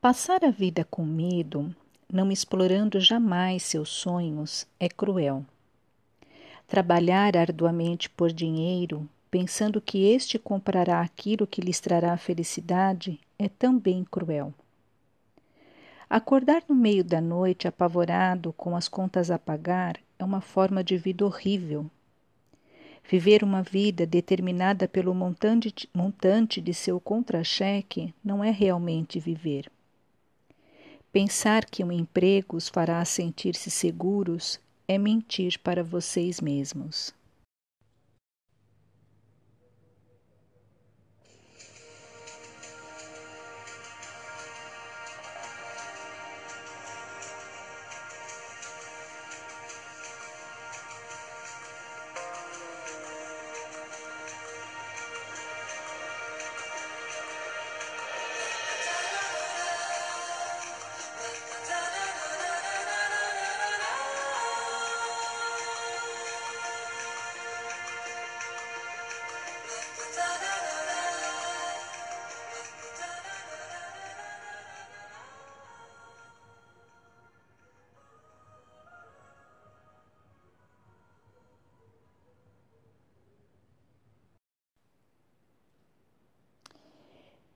Passar a vida com medo, não explorando jamais seus sonhos, é cruel. Trabalhar arduamente por dinheiro, pensando que este comprará aquilo que lhes trará felicidade, é também cruel. Acordar no meio da noite apavorado com as contas a pagar é uma forma de vida horrível. Viver uma vida determinada pelo montante, montante de seu contra-cheque não é realmente viver. Pensar que um emprego os fará sentir-se seguros é mentir para vocês mesmos.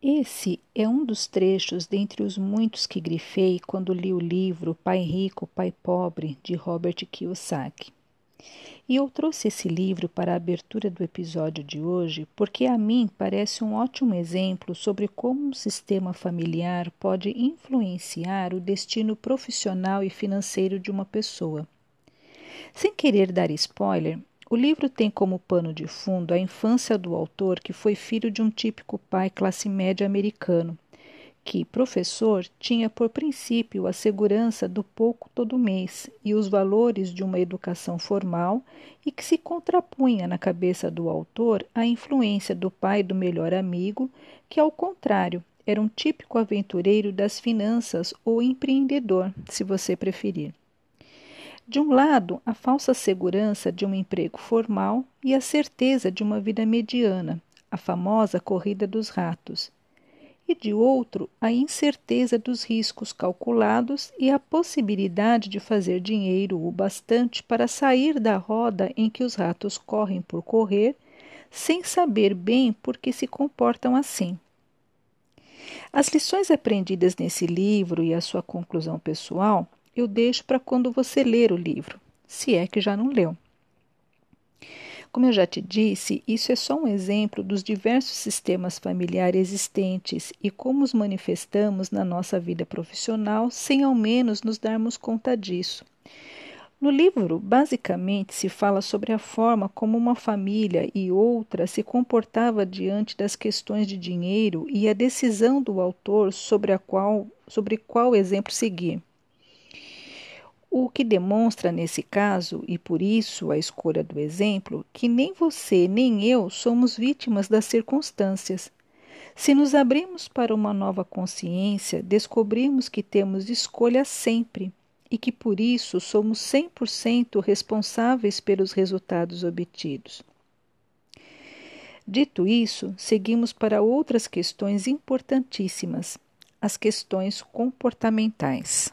Esse é um dos trechos dentre os muitos que grifei quando li o livro Pai Rico, Pai Pobre, de Robert Kiyosaki. E eu trouxe esse livro para a abertura do episódio de hoje porque a mim parece um ótimo exemplo sobre como um sistema familiar pode influenciar o destino profissional e financeiro de uma pessoa. Sem querer dar spoiler, o livro tem como pano de fundo a infância do autor, que foi filho de um típico pai classe média americano, que, professor, tinha por princípio a segurança do pouco todo mês e os valores de uma educação formal e que se contrapunha na cabeça do autor à influência do pai do melhor amigo, que, ao contrário, era um típico aventureiro das finanças ou empreendedor, se você preferir. De um lado, a falsa segurança de um emprego formal e a certeza de uma vida mediana, a famosa corrida dos ratos. E de outro, a incerteza dos riscos calculados e a possibilidade de fazer dinheiro o bastante para sair da roda em que os ratos correm por correr, sem saber bem por que se comportam assim. As lições aprendidas nesse livro e a sua conclusão pessoal eu deixo para quando você ler o livro, se é que já não leu. Como eu já te disse, isso é só um exemplo dos diversos sistemas familiares existentes e como os manifestamos na nossa vida profissional sem ao menos nos darmos conta disso. No livro, basicamente, se fala sobre a forma como uma família e outra se comportava diante das questões de dinheiro e a decisão do autor sobre a qual sobre qual exemplo seguir. O que demonstra nesse caso, e por isso a escolha do exemplo, que nem você nem eu somos vítimas das circunstâncias. Se nos abrimos para uma nova consciência, descobrimos que temos escolha sempre e que por isso somos 100% responsáveis pelos resultados obtidos. Dito isso, seguimos para outras questões importantíssimas, as questões comportamentais.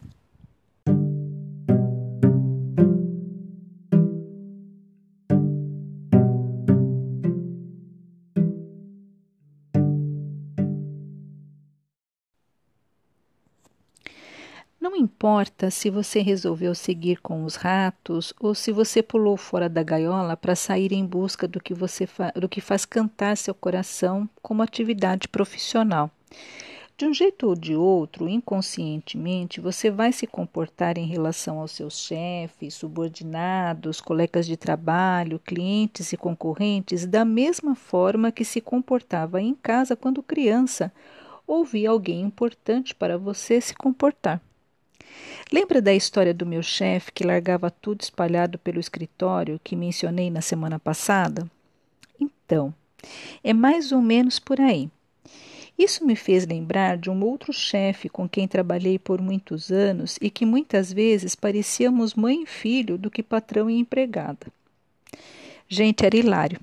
Importa se você resolveu seguir com os ratos ou se você pulou fora da gaiola para sair em busca do que, você do que faz cantar seu coração como atividade profissional. De um jeito ou de outro, inconscientemente, você vai se comportar em relação aos seus chefes, subordinados, colegas de trabalho, clientes e concorrentes da mesma forma que se comportava em casa quando criança ou via alguém importante para você se comportar. Lembra da história do meu chefe que largava tudo espalhado pelo escritório que mencionei na semana passada? Então, é mais ou menos por aí. Isso me fez lembrar de um outro chefe com quem trabalhei por muitos anos e que muitas vezes parecíamos mãe e filho do que patrão e empregada. Gente, era hilário.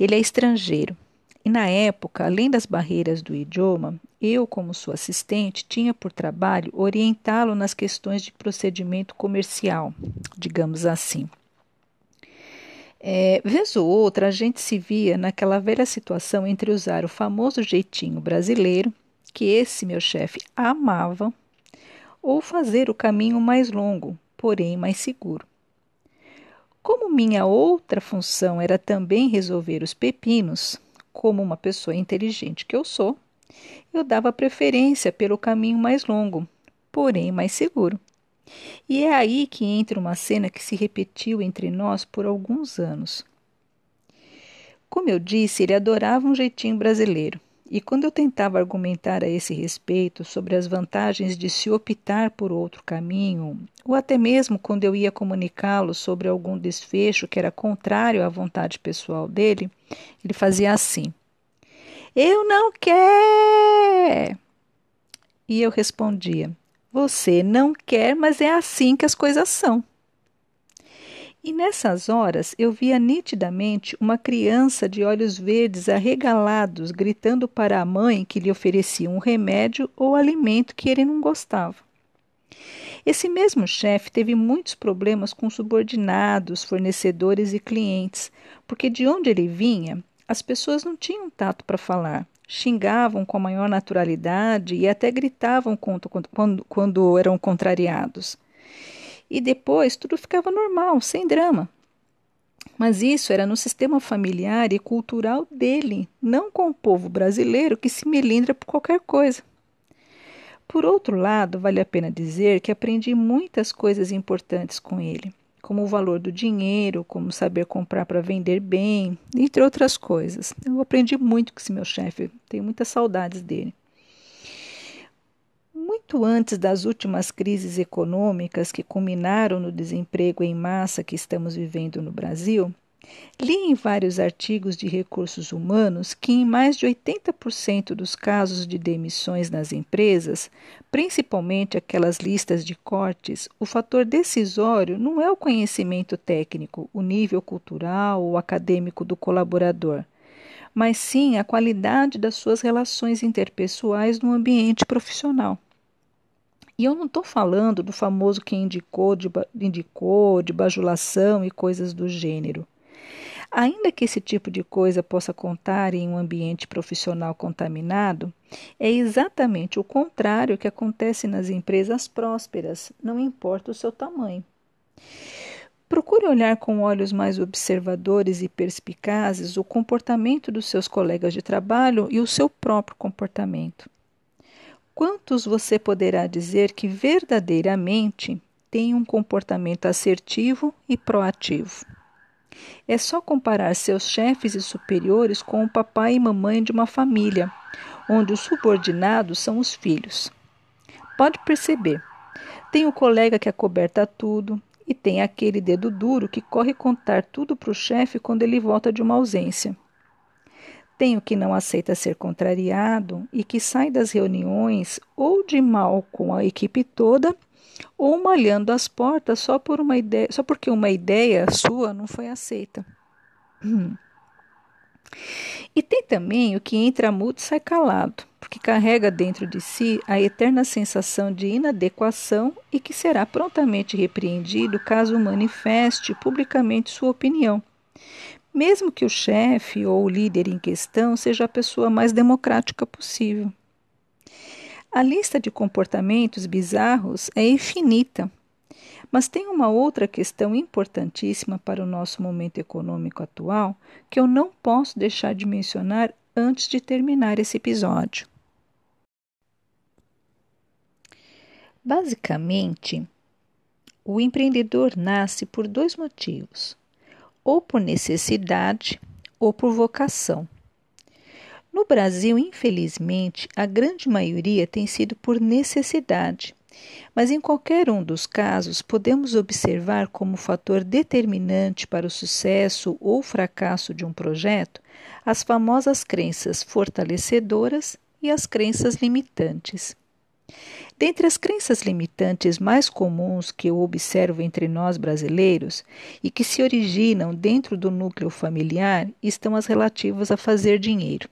Ele é estrangeiro. E na época, além das barreiras do idioma, eu, como sua assistente, tinha por trabalho orientá-lo nas questões de procedimento comercial, digamos assim. É, vez ou outra, a gente se via naquela velha situação entre usar o famoso jeitinho brasileiro, que esse meu chefe amava, ou fazer o caminho mais longo, porém mais seguro. Como minha outra função era também resolver os pepinos, como uma pessoa inteligente que eu sou, eu dava preferência pelo caminho mais longo, porém mais seguro. E é aí que entra uma cena que se repetiu entre nós por alguns anos. Como eu disse, ele adorava um jeitinho brasileiro. E quando eu tentava argumentar a esse respeito sobre as vantagens de se optar por outro caminho, ou até mesmo quando eu ia comunicá-lo sobre algum desfecho que era contrário à vontade pessoal dele, ele fazia assim: Eu não quero! E eu respondia: Você não quer, mas é assim que as coisas são. E nessas horas eu via nitidamente uma criança de olhos verdes arregalados gritando para a mãe que lhe oferecia um remédio ou alimento que ele não gostava. Esse mesmo chefe teve muitos problemas com subordinados, fornecedores e clientes, porque de onde ele vinha, as pessoas não tinham tato para falar, xingavam com a maior naturalidade e até gritavam quando, quando, quando eram contrariados e depois tudo ficava normal, sem drama. Mas isso era no sistema familiar e cultural dele, não com o povo brasileiro que se melindra por qualquer coisa. Por outro lado, vale a pena dizer que aprendi muitas coisas importantes com ele, como o valor do dinheiro, como saber comprar para vender bem, entre outras coisas. Eu aprendi muito com esse meu chefe, tenho muitas saudades dele. Muito antes das últimas crises econômicas que culminaram no desemprego em massa que estamos vivendo no Brasil, li em vários artigos de recursos humanos que, em mais de 80% dos casos de demissões nas empresas, principalmente aquelas listas de cortes, o fator decisório não é o conhecimento técnico, o nível cultural ou acadêmico do colaborador mas sim a qualidade das suas relações interpessoais no ambiente profissional. E eu não estou falando do famoso que indicou de, indicou, de bajulação e coisas do gênero. Ainda que esse tipo de coisa possa contar em um ambiente profissional contaminado, é exatamente o contrário que acontece nas empresas prósperas, não importa o seu tamanho. Procure olhar com olhos mais observadores e perspicazes o comportamento dos seus colegas de trabalho e o seu próprio comportamento. Quantos você poderá dizer que verdadeiramente tem um comportamento assertivo e proativo? É só comparar seus chefes e superiores com o papai e mamãe de uma família, onde os subordinados são os filhos. Pode perceber, tem o colega que acoberta tudo e tem aquele dedo duro que corre contar tudo para o chefe quando ele volta de uma ausência. Tem o que não aceita ser contrariado e que sai das reuniões ou de mal com a equipe toda ou malhando as portas só, por uma ideia, só porque uma ideia sua não foi aceita. Hum. E tem também o que entra mudo e sai calado, porque carrega dentro de si a eterna sensação de inadequação e que será prontamente repreendido caso manifeste publicamente sua opinião mesmo que o chefe ou o líder em questão seja a pessoa mais democrática possível. A lista de comportamentos bizarros é infinita, mas tem uma outra questão importantíssima para o nosso momento econômico atual que eu não posso deixar de mencionar antes de terminar esse episódio. Basicamente, o empreendedor nasce por dois motivos ou por necessidade ou por vocação. No Brasil, infelizmente, a grande maioria tem sido por necessidade, mas em qualquer um dos casos podemos observar como fator determinante para o sucesso ou fracasso de um projeto as famosas crenças fortalecedoras e as crenças limitantes. Dentre as crenças limitantes mais comuns que eu observo entre nós brasileiros e que se originam dentro do núcleo familiar estão as relativas a fazer dinheiro.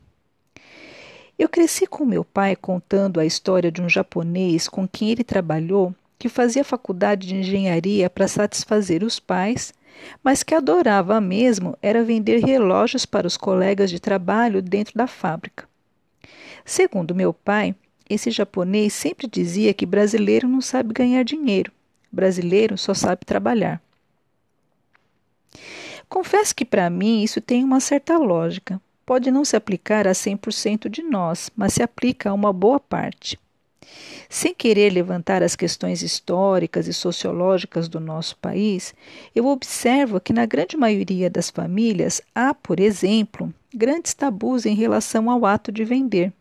Eu cresci com meu pai contando a história de um japonês com quem ele trabalhou que fazia faculdade de engenharia para satisfazer os pais, mas que adorava mesmo era vender relógios para os colegas de trabalho dentro da fábrica. Segundo meu pai, esse japonês sempre dizia que brasileiro não sabe ganhar dinheiro, brasileiro só sabe trabalhar. Confesso que para mim isso tem uma certa lógica. Pode não se aplicar a 100% de nós, mas se aplica a uma boa parte. Sem querer levantar as questões históricas e sociológicas do nosso país, eu observo que na grande maioria das famílias há, por exemplo, grandes tabus em relação ao ato de vender.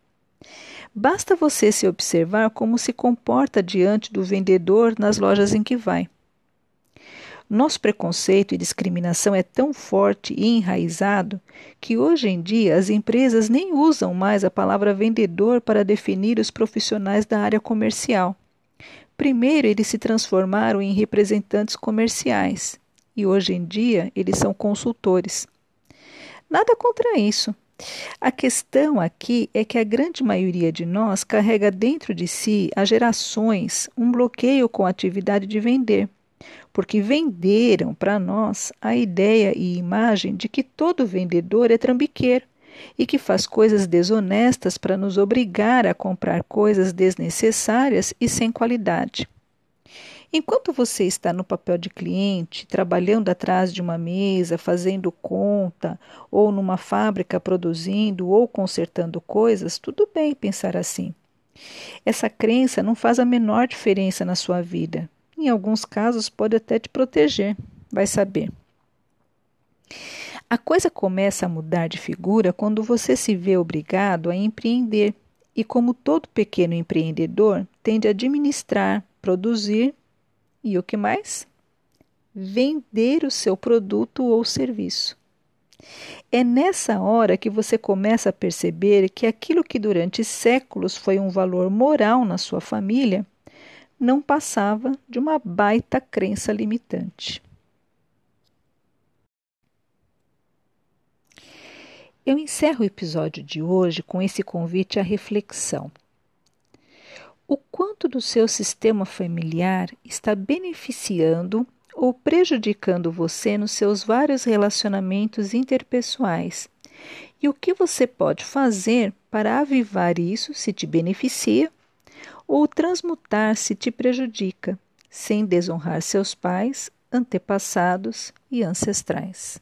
Basta você se observar como se comporta diante do vendedor nas lojas em que vai. Nosso preconceito e discriminação é tão forte e enraizado que hoje em dia as empresas nem usam mais a palavra vendedor para definir os profissionais da área comercial. Primeiro, eles se transformaram em representantes comerciais e hoje em dia eles são consultores. Nada contra isso. A questão aqui é que a grande maioria de nós carrega dentro de si, há gerações, um bloqueio com a atividade de vender porque venderam para nós a ideia e imagem de que todo vendedor é trambiqueiro e que faz coisas desonestas para nos obrigar a comprar coisas desnecessárias e sem qualidade. Enquanto você está no papel de cliente, trabalhando atrás de uma mesa, fazendo conta, ou numa fábrica produzindo ou consertando coisas, tudo bem pensar assim. Essa crença não faz a menor diferença na sua vida. Em alguns casos, pode até te proteger, vai saber. A coisa começa a mudar de figura quando você se vê obrigado a empreender e, como todo pequeno empreendedor, tende a administrar, produzir e o que mais? Vender o seu produto ou serviço. É nessa hora que você começa a perceber que aquilo que durante séculos foi um valor moral na sua família não passava de uma baita crença limitante. Eu encerro o episódio de hoje com esse convite à reflexão. O quanto do seu sistema familiar está beneficiando ou prejudicando você nos seus vários relacionamentos interpessoais? E o que você pode fazer para avivar isso se te beneficia ou transmutar se te prejudica, sem desonrar seus pais, antepassados e ancestrais.